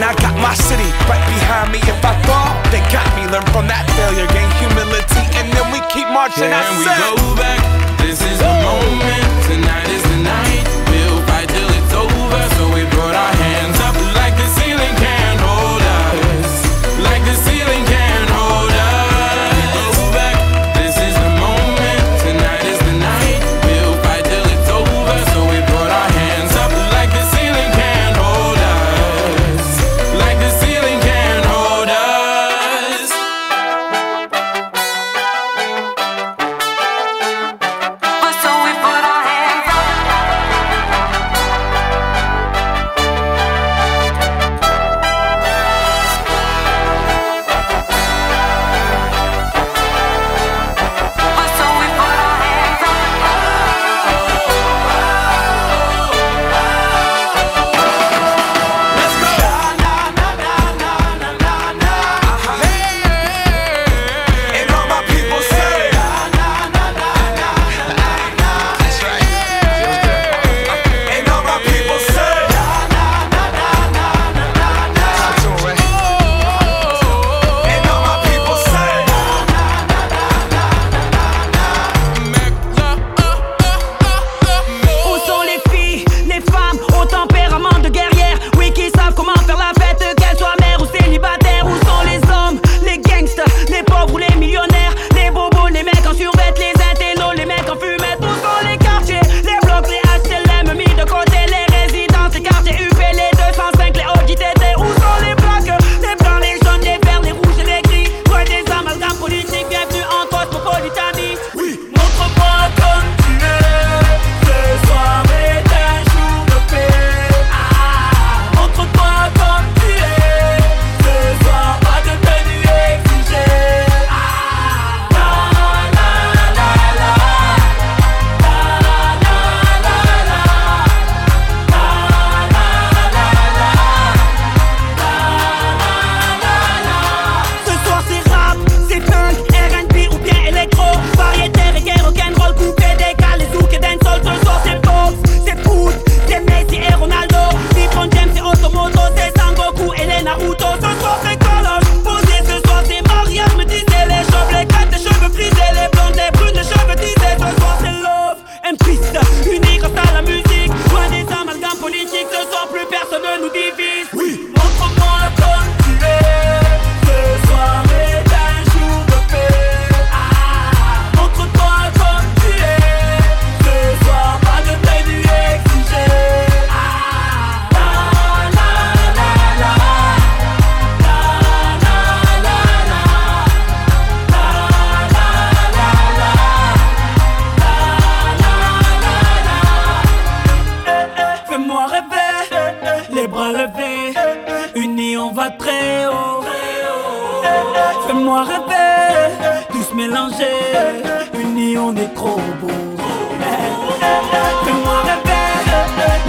I got my city right behind me. If I fall, they got me. Learn from that failure, gain humility, and then we keep marching. I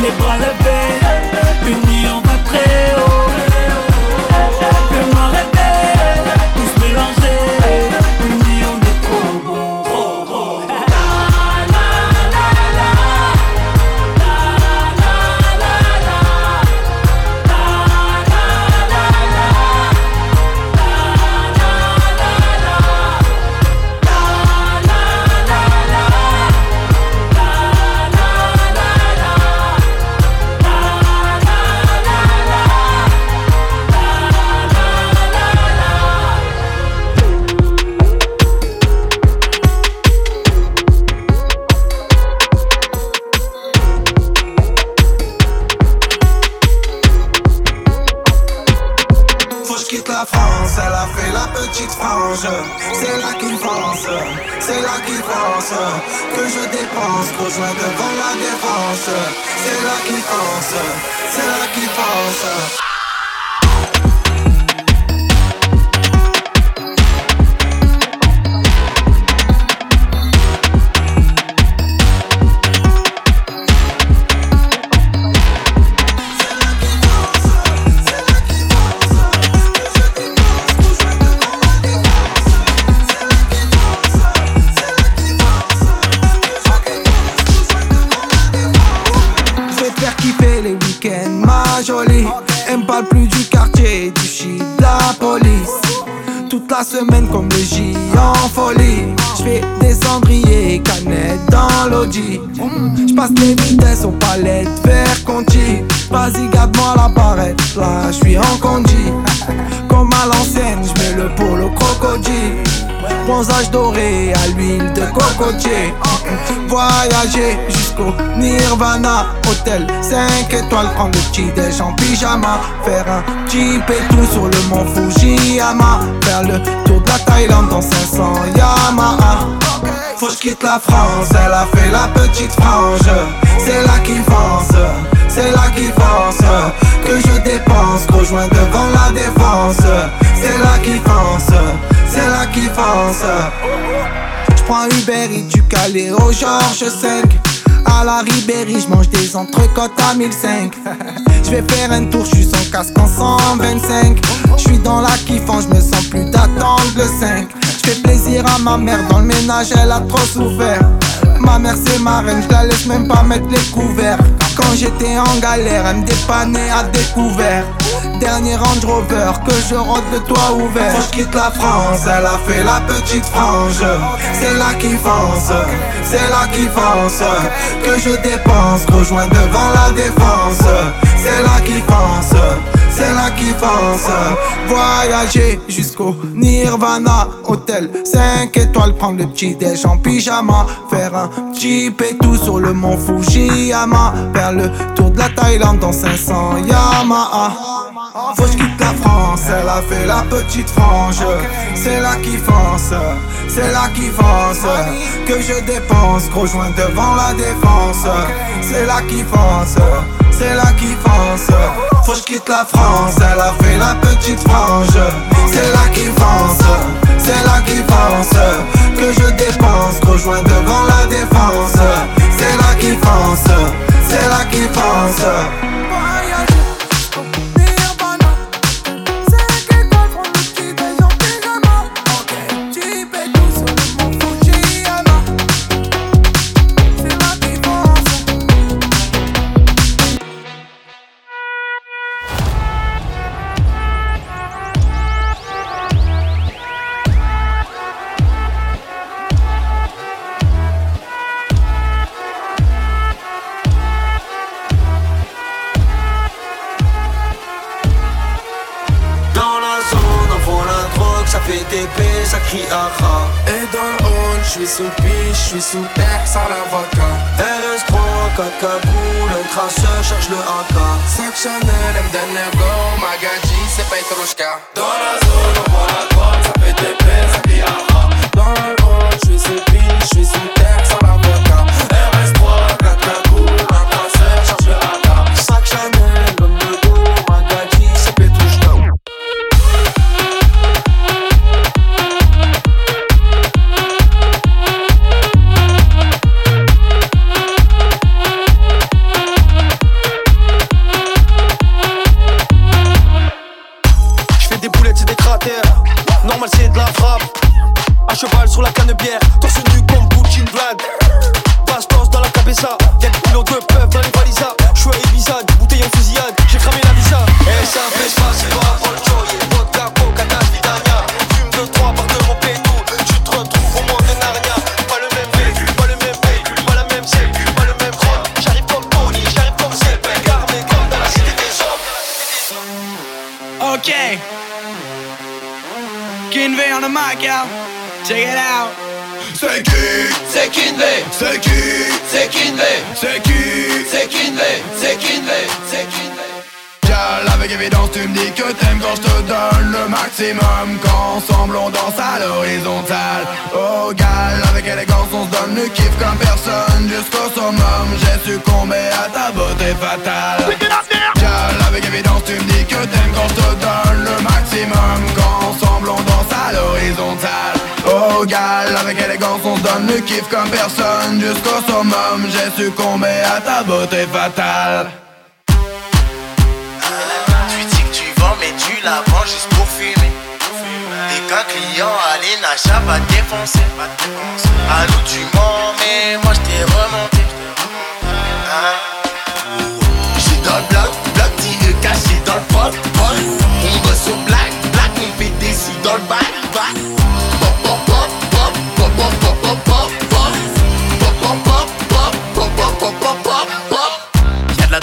mes bras levés. Voyager jusqu'au Nirvana. Hôtel 5 étoiles, prendre le petit déj en pyjama. Faire un jeep et tout sur le mont Fujiyama. Faire le tour de la Thaïlande dans 500 Yamaha. Faut que quitte la France, elle a fait la petite frange. C'est là qu'il pense, c'est là qu'il pense Que je dépense, rejoins devant la défense. C'est là qu'il pense, c'est là qu'il pense J'prends Uber et du Calais au Georges 5 à la Ribéry, je mange des entrecôtes à 1005. Je vais faire un tour, je suis sans casque en 125. Je suis dans la kiffance, je me sens plus d'attendre le 5. Je fais plaisir à ma mère, dans le ménage elle a trop souffert. Ma mère c'est ma reine, je la laisse même pas mettre les couverts. Quand j'étais en galère, elle me dépannait à découvert. Dernier Range Rover que je rentre de toit ouvert. Quand je quitte la France, elle a fait la petite frange. C'est là qui fonce, c'est là qui fonce. Que je dépense, rejoins devant la défense. C'est là qui fonce c'est là qui pense. Voyager jusqu'au Nirvana. Hôtel 5 étoiles, prendre le petit déj en pyjama. Faire un et tout sur le mont Fujiyama. Faire le tour de la Thaïlande dans 500 Yamaha Faut que je quitte la France, elle a fait la petite frange. C'est là qui fonce, c'est là qui fonce Que je dépense, gros joint devant la défense. C'est là qui fonce c'est là qui fonce Faut que quitte la France, elle a fait la petite frange. C'est là qui fonce, c'est là qui fonce Que je dépense, rejoins devant la défense. C'est là qui fonce, c'est là qui fonce suis sous terre sans l'avocat. RS3, 4 cagoules, traceur cherche le AK. 5 Chanel, M donne go, Magadji, c'est Petrushka. Dans la zone, on voit la droite, ça fait des ça crie Dans le hall, je suis sous piche, je suis sous terre Check it out. C'est qui? C'est Kinvey C'est qui? C'est Kinvey C'est qui? C'est Kinvey C'est Kinvey C'est Kinvey avec évidence tu me dis que t'aimes quand je te donne le maximum. Qu'ensemble on danse à l'horizontale. Oh gal, avec élégance on se donne le kiff comme personne Jusqu'au summum, j'ai succombé à ta beauté fatale. Gal, avec évidence tu me dis que t'aimes quand je te donne le maximum. Qu'ensemble on danse à l'horizontale Oh gal, avec élégance on donne le kiff comme personne. Jusqu'au summum, j'ai succombé à ta beauté fatale. Tu dis que tu vends mais tu la vends juste pour fumer. T'es qu'un client, allez Nacha va te défoncer. À nous tu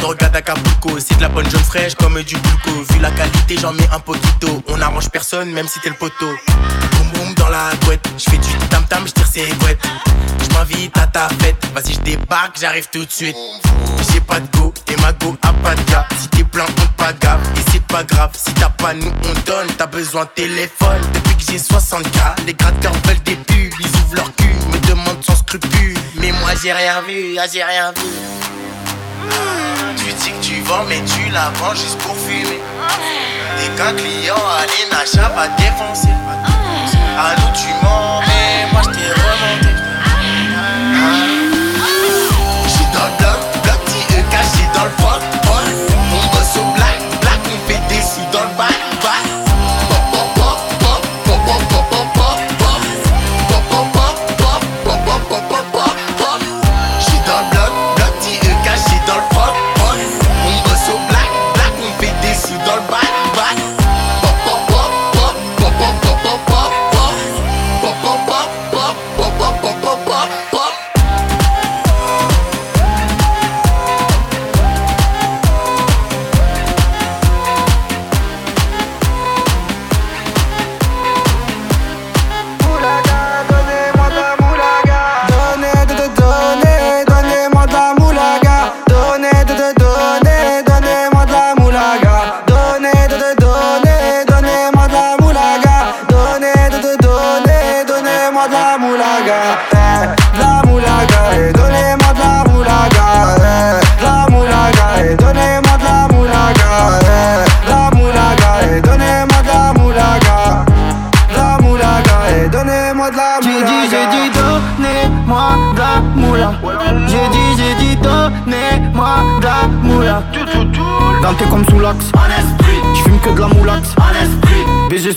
de à Acapulco, c'est de la bonne jaune fraîche comme du bulco Vu la qualité j'en mets un poquito. On arrange personne même si t'es le poteau. Boum boum dans la couette, j'fais du tam tam, j'tire ses boîtes J'm'invite à ta fête, vas-y j'débarque, j'arrive tout de suite. J'ai pas de go et ma go a pas de gars. Si t'es plein on pas gaffe et c'est pas grave Si t'as pas nous on donne, t'as besoin de téléphone. Depuis que j'ai 60k, les gratteurs veulent des pubs. Ils ouvrent leur cul, me demandent sans scrupule Mais moi j'ai rien vu, ah j'ai rien vu tu dis que tu vends, mais tu la vends juste pour fumer. T'es qu'un client, allez, Nacha va défoncer. À nous, tu mens, mais moi je t'ai remonté.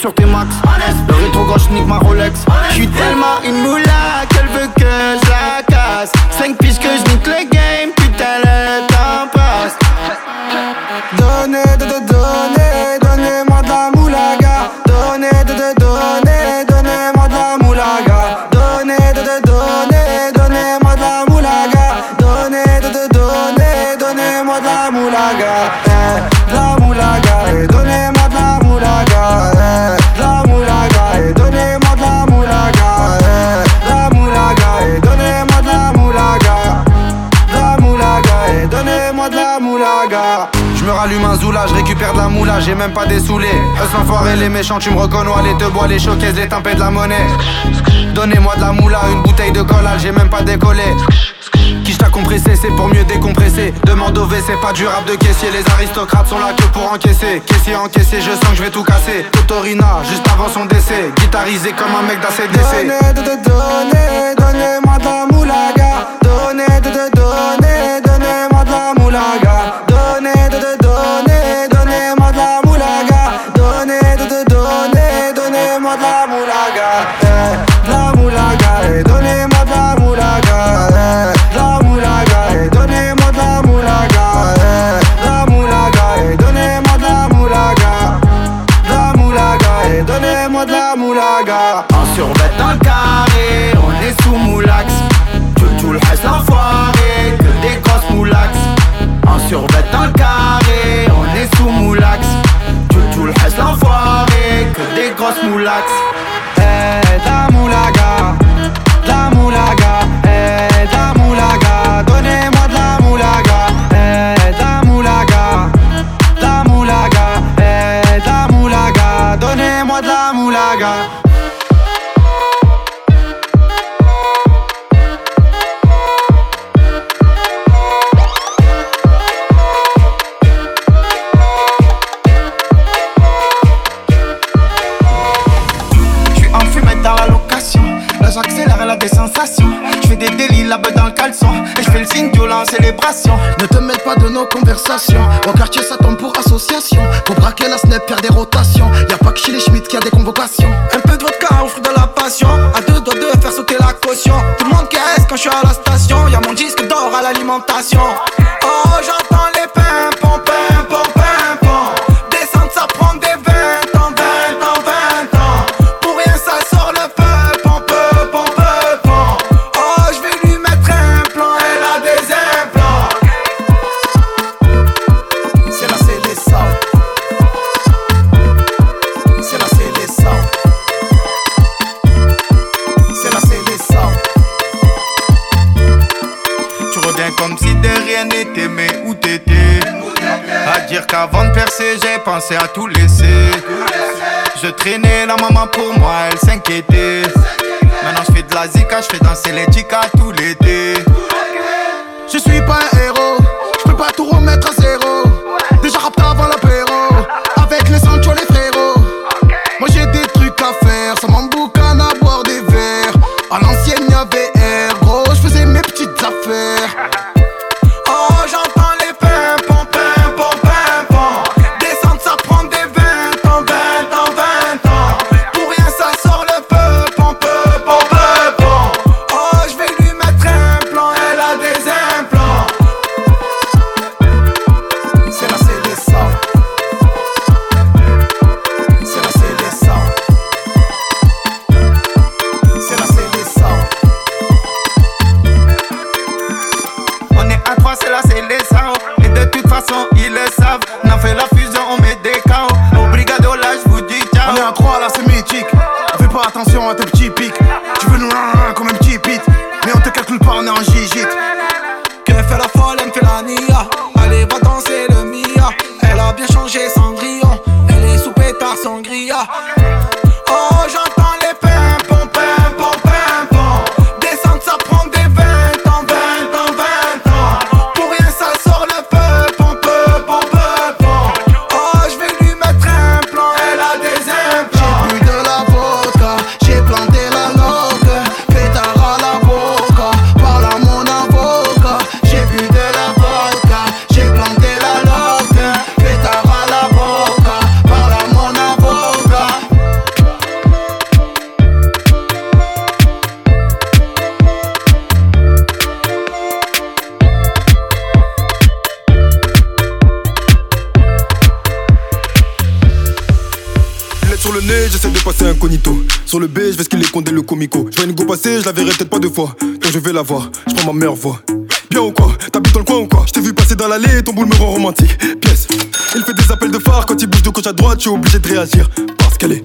Sur tes max. Le rétro gauche nique ma Rolex. J'suis tellement une j'ai même pas dessoulé. Eux l'enfoiré, les méchants, tu me reconnais, les te bois, les showcases, les tempêtes de la monnaie. Donnez-moi de la moula, une bouteille de collage, j'ai même pas décollé. Qui t'a compressé, c'est pour mieux décompresser. Demande au c'est pas du rap de caissier. Les aristocrates sont là que pour encaisser. Caissier encaissé, je sens que je vais tout casser. Totorina, juste avant son décès. Guitarisé comme un mec d'ACDC. Donnez, de, de, donnez, donnez-moi de la moulaga. Donnez, de, de, donnez, donnez-moi de la moulaga. Donnez, de, de, à pensé à tout laisser. Je traînais la maman pour moi, elle s'inquiétait. Maintenant je fais de la zika, je fais danser les Quand je vais la voir, je prends ma meilleure voix. Bien ou quoi? T'habites dans le coin ou quoi? Je t'ai vu passer dans l'allée, ton boule me rend romantique. Pièce. Il fait des appels de phare quand il bouge de gauche à droite, je suis obligé de réagir. Parce qu'elle est.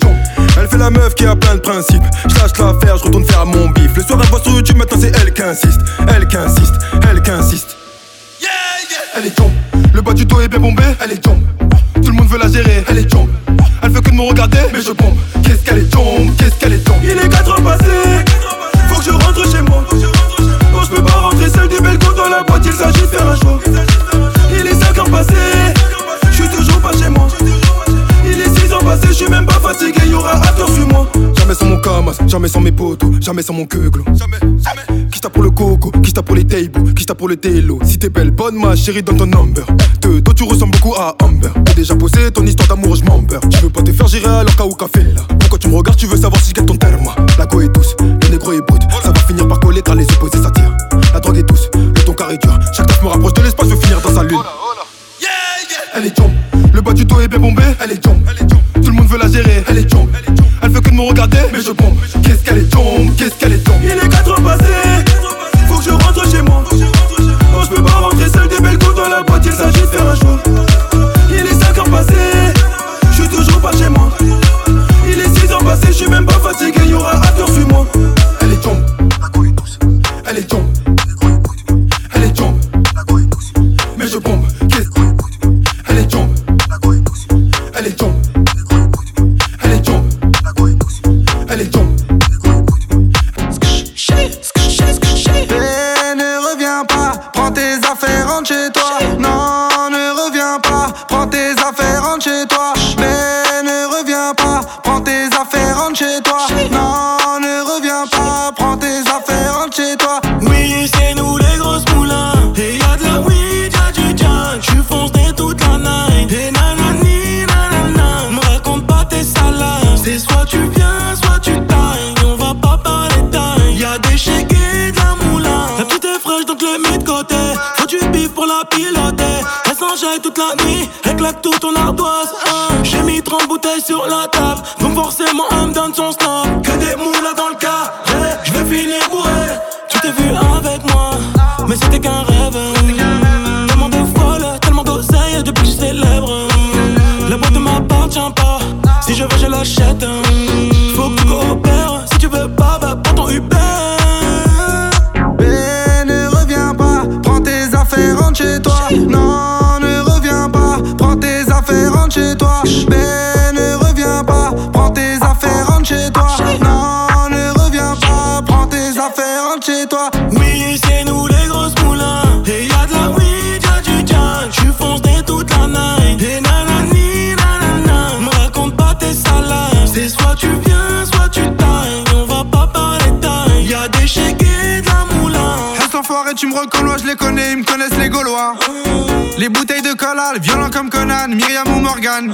Elle fait la meuf qui a plein de principes. Je lâche l'affaire, je retourne faire mon bif. Le soir, elle voit sur YouTube, maintenant c'est elle qui insiste. Elle qui insiste, elle qui insiste. Elle est tombe. Le bas du dos est bien bombé, elle est tombe. Tout le monde veut la gérer, elle est tombe. Elle veut que de me regarder, mais je bombe. Qu'est-ce qu'elle est tombe, qu'est-ce qu'elle est tombe. Il est 4 heures passées, faut que je rentre chez moi. Non, je peux pas rentrer seul du balcon dans la boîte, il s'agit de faire un choix. Jamais sans mes potos, jamais sans mon queuglo. Jamais, jamais. Qui t'a pour le coco, qui t'a pour les tables, qui t'a pour le télo. Si t'es belle, bonne ma chérie, donne ton number. De dos, tu ressembles beaucoup à Amber. T'as déjà posé ton histoire d'amour, je m'embeurre. Tu veux pas te faire gérer alors qu'à ou café là. Pourquoi tu me regardes, tu veux savoir si je gagne ton terme. La go est douce, le négro est brut. Ça va finir par coller car les opposés s'attirent. La drogue est douce, le ton carré dur. Chaque taf me rapproche de l'espace, veut finir dans sa lune. Elle est tombe, le bas du dos est bien bombé, elle est tombe. Tout le monde veut la gérer, elle est tombe. Me regarder, mais je bombe. Qu'est-ce qu'elle est tombe, qu'est-ce qu'elle est tombe. Il est 4 heures tu me reconnais, je les connais, ils me connaissent les Gaulois. Les bouteilles de collal, violent comme Conan, Myriam ou Morgan.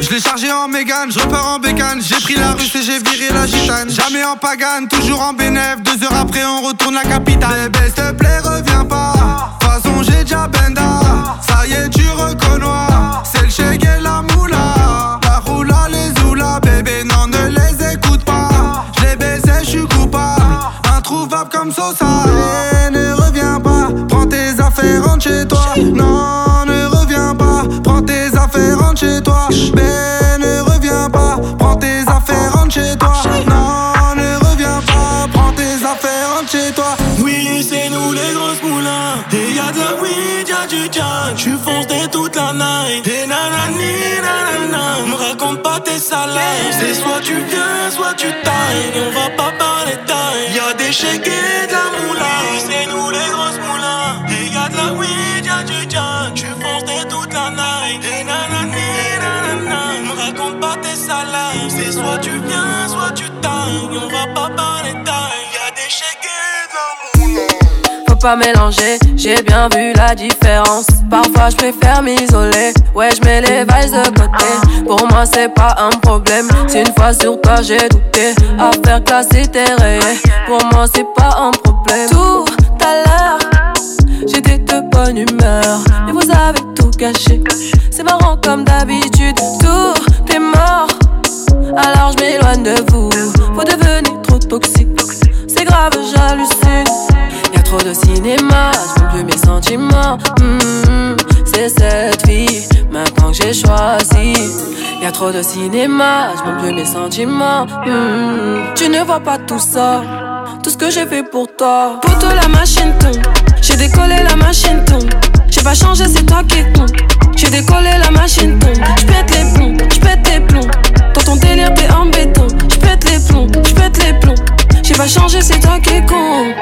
Je l'ai chargé en Mégane, je repars en bécane. J'ai pris la russe et j'ai viré la gitane. Jamais en pagane, toujours en bénéf. Deux heures après, on retourne la capitale. Bébé, s'il te plaît, reviens pas. De toute façon, j'ai déjà benda. Ça y est, tu reconnais. C'est le chèque et la moula. La roula, les oula, bébé, non, ne les écoute pas. Je les baisais, je suis coupable. Introuvable comme Sosa. Non, ne reviens pas, prends tes affaires, rentre chez toi. Mais ne reviens pas, prends tes affaires, rentre chez toi. Et y'a de la weed, y'a du jazz. J'suis foncé toute la night. Et nanani, nanana. Me raconte pas tes salaires. C'est soit tu viens, soit tu tailles. On va pas parler taille. Y'a des chèques et de la moula. C'est nous les grosses moulins. Et y'a de la weed, y'a du jazz. Mélanger, j'ai bien vu la différence. Parfois je préfère m'isoler, ouais je mets les vibes de côté. Pour moi c'est pas un problème, si une fois sur toi j'ai douté. Affaire classée t'es pour moi c'est pas un problème. Tout à l'heure, j'étais de bonne humeur, mais vous avez tout gâché. C'est marrant comme d'habitude, tout est mort. Alors je m'éloigne de vous, vous devenez trop toxique. C'est grave, j'hallucine. Trop de cinéma, je plus mes sentiments. Hmm, c'est cette vie, maintenant que j'ai choisi. Y'a trop de cinéma, je plus mes sentiments. Hmm, tu ne vois pas tout ça, tout ce que j'ai fait pour toi. Poto la machine tombe, j'ai décollé la machine tombe. J'ai pas changé, c'est toi qui con. J'ai décollé la machine tombe, j'pète les plombs, j'pète les plombs. Dans ton délire t'es en béton, j'pète les plombs, j'pète les plombs. J'ai pas changé, c'est toi qui con.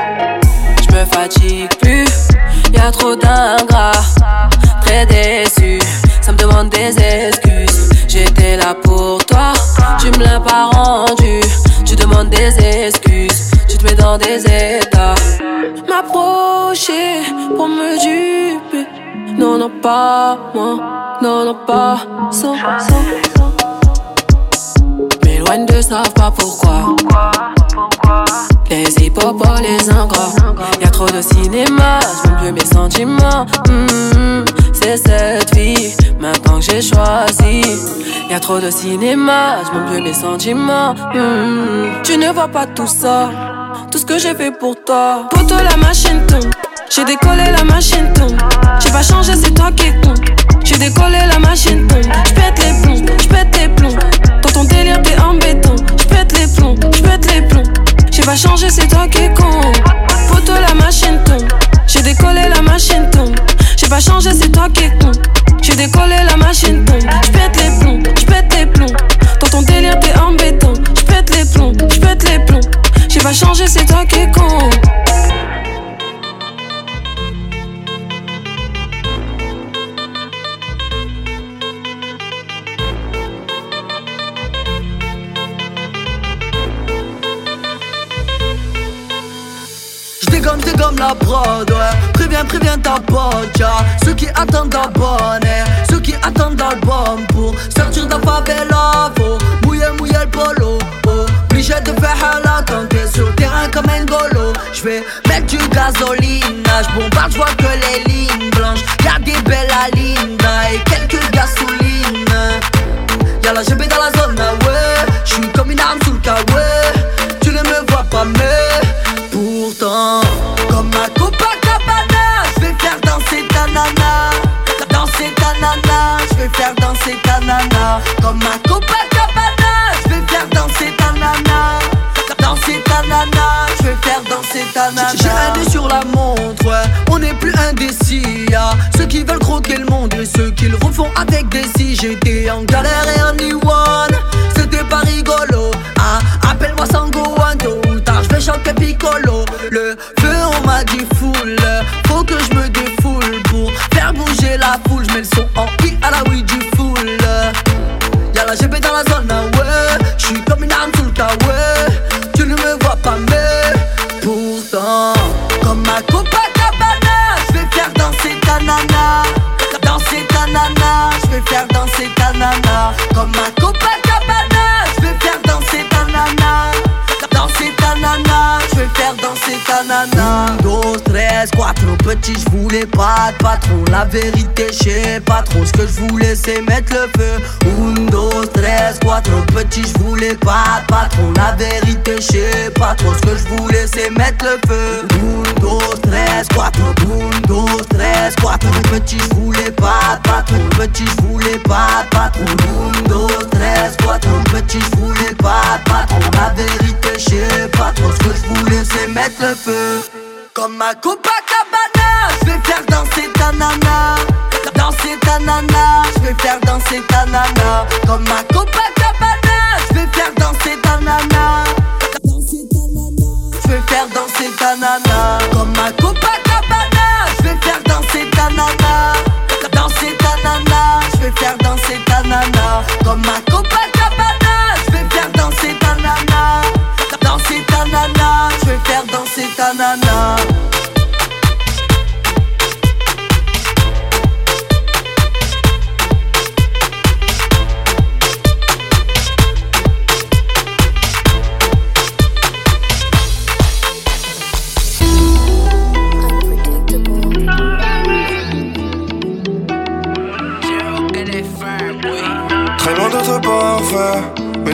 Je me fatigue plus, y'a trop d'ingrats. Très déçu, ça me demande des excuses. J'étais là pour toi, tu me l'as pas rendu. Tu demandes des excuses, tu te mets dans des états. M'approcher pour me duper. Non, non, pas moi, non, non, pas sans, sans. M'éloigne de savent pas pourquoi. Les hippopos, les ingrats. Y'a trop de cinéma, je montre plus mes sentiments. Hmm, c'est cette vie, maintenant que j'ai choisi. Y'a trop de cinéma, je montre plus mes sentiments. Hmm, tu ne vois pas tout ça, tout ce que j'ai fait pour toi. Poto, la machine tombe. J'ai décollé la machine tombe. J'ai pas changé, c'est toi qui con. J'ai décollé la machine tombe. Changé, c'est toi qui con. J'ai décollé la La vérité, j'sais pas trop. Ce que j'voulais, c'est mettre le feu. 1, 2, 13, 4 petits, j'voulais pas de patron. La vérité, j'sais pas trop. Ce que j'voulais, c'est mettre le feu. 1, 2, 13, 4 1, 2, 13, 4 petits, j'voulais pas de patron. Petit, j'voulais pas de patron. 1, 2, 13, 4 petits, j'voulais pas de patron. La vérité, j'sais pas trop. Ce que j'voulais, c'est mettre le feu. Comme ma Copacabana, j'vais faire danser ta nana. Danser ta nana, j'vais faire danser ta nana. Comme ma Copacabana, j'vais faire danser ta nana. J'vais faire danser ta nana. Comme ma Copacabana, j'vais faire danser ta nana. Danser ta nana, j'vais faire danser ta nana. Comme ma Copacabana, j'vais faire danser ta nana. Danser ta nana, j'vais faire danser ta nana.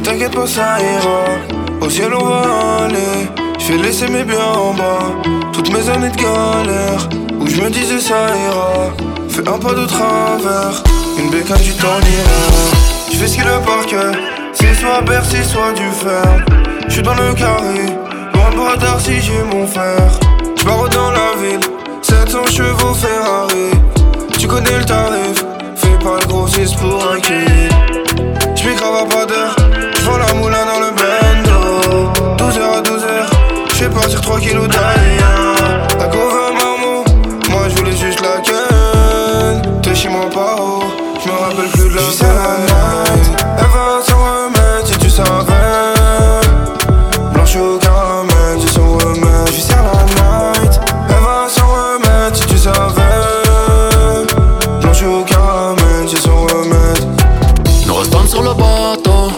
T'inquiète pas, ça ira. Au ciel, on va aller. Je laisser mes biens en bas. Toutes mes années de galère, où je me disais ça ira. Fais un pas de travers, une bécane, tu t'en iras. Je fais ce qu'il le parquet, c'est soit Bercy, soit du fer. Je suis dans le carré, loin de bras si j'ai mon fer. Je dans la ville, 700 chevaux Ferrari. Tu connais le tarif, fais pas le grossiste pour un kill. J'm'y crave à pas d'heure, 12h, j'fais partir 3 kilos d'ailleurs La couve à marmot, moi j'voulais juste la ken. T'es chez moi pas haut, j'me rappelle plus de la la night, elle va s'en remettre si tu savais Blanche au caramel, j'ai son remède, j'suis la night. Elle va s'en remettre si tu savais Blanche au caramel, j'ai son remède Nous restons sur le bateau,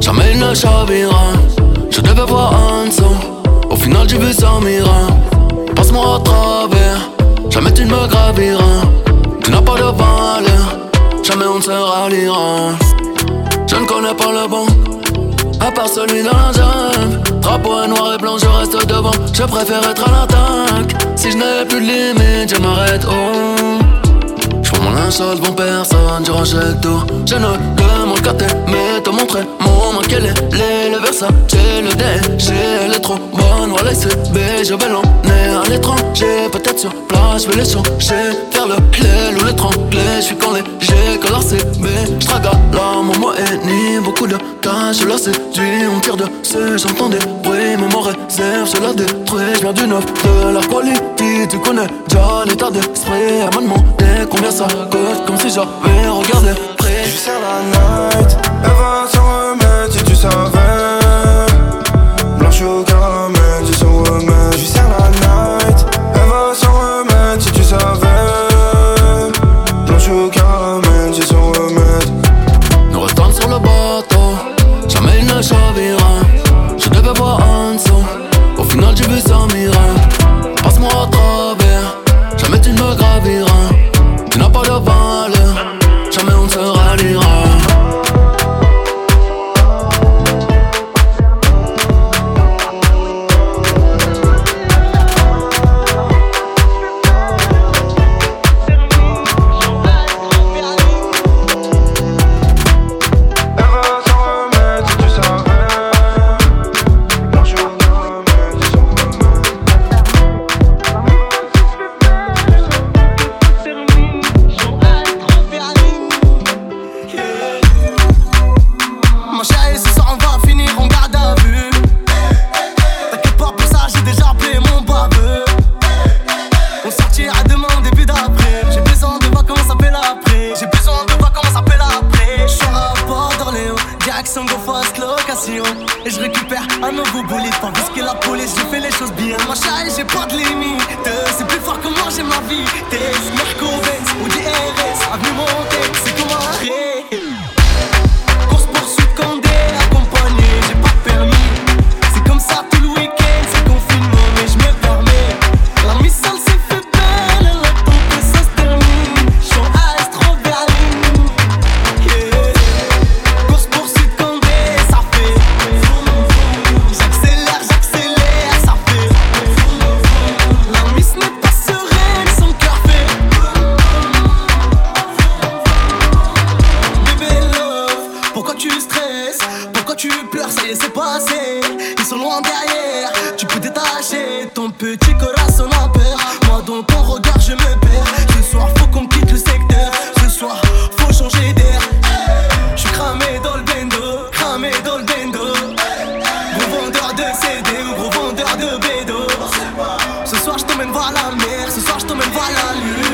jamais il ne chavira. Je devais voir en dessous, final j'ai vu ça mira. Passe-moi à travers, jamais tu ne me graviras. Tu n'as pas de valeur, jamais on ne se ralliera. Je ne connais pas le bon, à part celui dans la jungle. Drapeau noir et blanc, je reste devant. Je préfère être à l'attaque. Si je n'ai plus de limite, je m'arrête. Oh. J'prends mon linge devant personne, je rachète tout Je ne demande qu'à t'aimer, montrer mon main Quel est les, le Versace, le DG Elle est trop bonne, voilà CB Je vais l'emmener à l'étranger Peut-être sur place, je vais les changer. Faire le l'aile ou l'étrangler Je suis quand léger, que leur CB J'trague là, mon mot est ni Beaucoup de cash, je la séduis On tire dessus, j'entends des bruits mot réserve, je la détruis. Je viens du neuf, de la quality Tu connais. Déjà l'état d'esprit Elle m'a demandé combien ça coûte Comme si j'avais regardé. Près Je la night, elle l'action, go fast location. Et je récupère un nouveau bullet. Tandis que la police, je fais les choses bien. Ma et j'ai pas de limite. C'est plus fort que moi, j'ai ma vie. Soir je t'emmène voir la mer, ce soir je t'emmène voir la lune